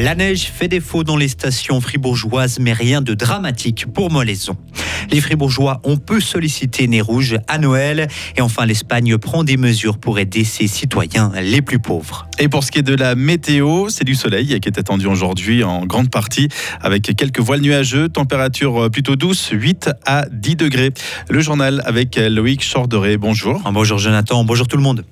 La neige fait défaut dans les stations fribourgeoises, mais rien de dramatique pour Molaison. Les fribourgeois ont peu sollicité Nez Rouge à Noël. Et enfin, l'Espagne prend des mesures pour aider ses citoyens les plus pauvres. Et pour ce qui est de la météo, c'est du soleil qui est attendu aujourd'hui en grande partie, avec quelques voiles nuageux, température plutôt douce, 8 à 10 degrés. Le journal avec Loïc Chorderet. Bonjour. Bonjour Jonathan, bonjour tout le monde.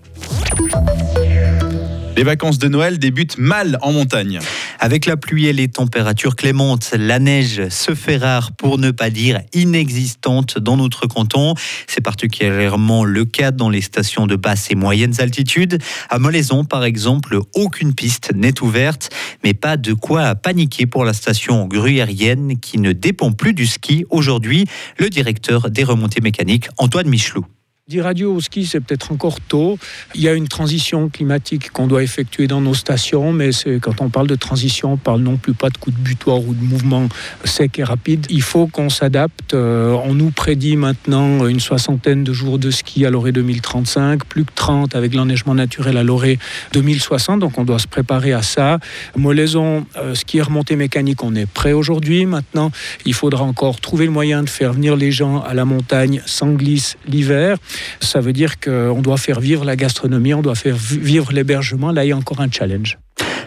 Les vacances de Noël débutent mal en montagne. Avec la pluie et les températures clémentes, la neige se fait rare pour ne pas dire inexistante dans notre canton. C'est particulièrement le cas dans les stations de basse et moyennes altitudes. À Molaison, par exemple, aucune piste n'est ouverte, mais pas de quoi paniquer pour la station gruyérienne qui ne dépend plus du ski aujourd'hui. Le directeur des remontées mécaniques, Antoine Michelou. Dire radio au ski, c'est peut-être encore tôt. Il y a une transition climatique qu'on doit effectuer dans nos stations, mais quand on parle de transition, on parle non plus pas de coup de butoir ou de mouvement sec et rapide. Il faut qu'on s'adapte. Euh, on nous prédit maintenant une soixantaine de jours de ski à l'orée 2035, plus que 30 avec l'enneigement naturel à l'orée 2060, donc on doit se préparer à ça. Molaison, euh, ski et remontée mécanique, on est prêt aujourd'hui. Maintenant, il faudra encore trouver le moyen de faire venir les gens à la montagne sans glisse l'hiver. Ça veut dire qu'on doit faire vivre la gastronomie, on doit faire vivre l'hébergement. Là, il y a encore un challenge.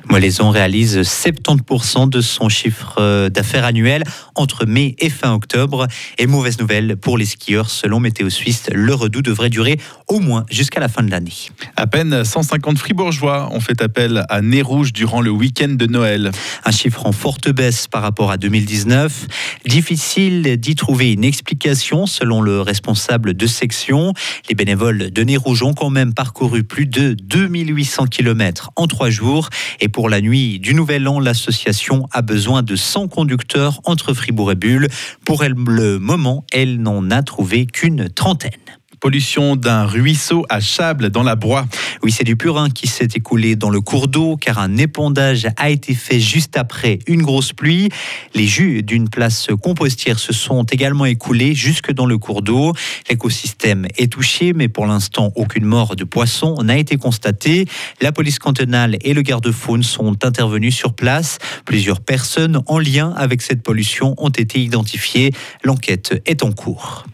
Molaison réalise 70% de son chiffre euh, d'affaires annuel entre mai et fin octobre. Et mauvaise nouvelle pour les skieurs, selon Météo Suisse, le redout devrait durer au moins jusqu'à la fin de l'année. À peine 150 fribourgeois ont fait appel à Nez Rouge durant le week-end de Noël. Un chiffre en forte baisse par rapport à 2019. Difficile d'y trouver une explication selon le responsable de section. Les bénévoles de Nez Rouge ont quand même parcouru plus de 2800 km en trois jours. Et pour la nuit du Nouvel An, l'association a besoin de 100 conducteurs entre Fribourg et Bulle. Pour le moment, elle n'en a trouvé qu'une trentaine pollution d'un ruisseau à Chable dans la Broye. Oui, c'est du purin qui s'est écoulé dans le cours d'eau car un épandage a été fait juste après une grosse pluie. Les jus d'une place compostière se sont également écoulés jusque dans le cours d'eau. L'écosystème est touché, mais pour l'instant, aucune mort de poisson n'a été constatée. La police cantonale et le garde-faune sont intervenus sur place. Plusieurs personnes en lien avec cette pollution ont été identifiées. L'enquête est en cours.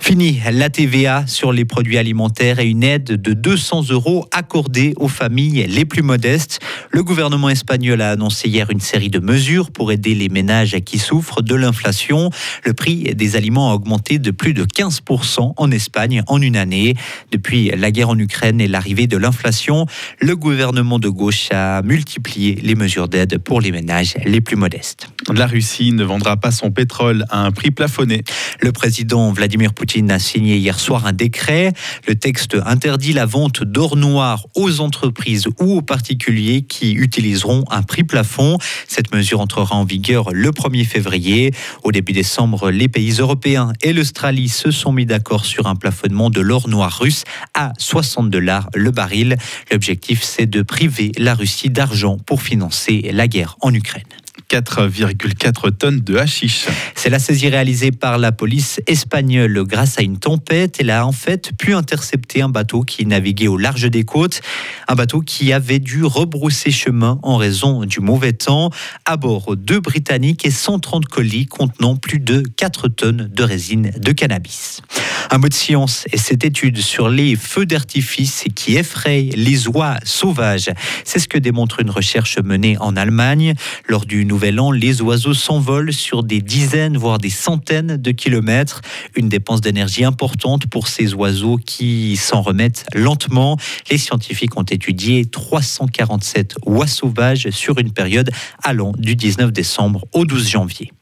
Fini la TVA sur les produits alimentaires et une aide de 200 euros accordée aux familles les plus modestes. Le gouvernement espagnol a annoncé hier une série de mesures pour aider les ménages qui souffrent de l'inflation. Le prix des aliments a augmenté de plus de 15% en Espagne en une année. Depuis la guerre en Ukraine et l'arrivée de l'inflation, le gouvernement de gauche a multiplié les mesures d'aide pour les ménages les plus modestes. La Russie ne vendra pas son pétrole à un prix plafonné. Le président Vladimir Poutine a signé hier soir un décret. Le texte interdit la vente d'or noir aux entreprises ou aux particuliers qui utiliseront un prix plafond. Cette mesure entrera en vigueur le 1er février. Au début décembre, les pays européens et l'Australie se sont mis d'accord sur un plafonnement de l'or noir russe à 60 dollars le baril. L'objectif, c'est de priver la Russie d'argent pour financer la guerre en Ukraine. 4,4 tonnes de hashish. C'est la saisie réalisée par la police espagnole grâce à une tempête. Elle a en fait pu intercepter un bateau qui naviguait au large des côtes. Un bateau qui avait dû rebrousser chemin en raison du mauvais temps. À bord, deux Britanniques et 130 colis contenant plus de 4 tonnes de résine de cannabis. Un mot de science et cette étude sur les feux d'artifice qui effrayent les oies sauvages. C'est ce que démontre une recherche menée en Allemagne. Lors du Nouvel An, les oiseaux s'envolent sur des dizaines, voire des centaines de kilomètres. Une dépense d'énergie importante pour ces oiseaux qui s'en remettent lentement. Les scientifiques ont étudié 347 oies sauvages sur une période allant du 19 décembre au 12 janvier.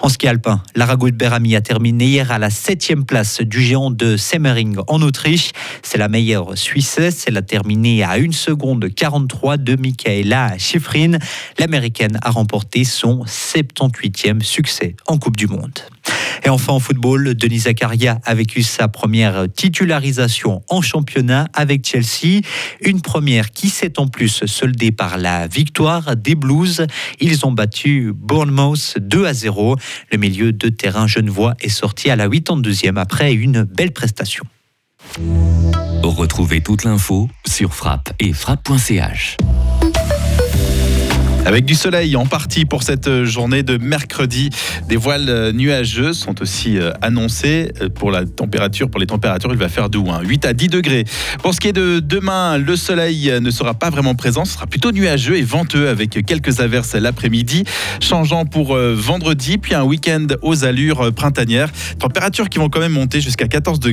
En ski alpin, Lara Berami a terminé hier à la septième place du géant de Semmering en Autriche. C'est la meilleure Suissesse. Elle a terminé à 1 seconde 43 de Michaela Schifrin. L'américaine a remporté son 78e succès en Coupe du Monde. Et enfin en football, Denis Zakaria a vécu sa première titularisation en championnat avec Chelsea. Une première qui s'est en plus soldée par la victoire des Blues. Ils ont battu Bournemouth 2 à 0. Le milieu de terrain genevois est sorti à la 82e après une belle prestation. Retrouvez toute l'info sur frappe et frappe.ch. Avec du soleil en partie pour cette journée de mercredi. Des voiles nuageux sont aussi annoncés pour la température. Pour les températures, il va faire doux, 8 hein. à 10 degrés. Pour ce qui est de demain, le soleil ne sera pas vraiment présent, ce sera plutôt nuageux et venteux avec quelques averses l'après-midi. Changeant pour vendredi, puis un week-end aux allures printanières. Températures qui vont quand même monter jusqu'à 14 degrés.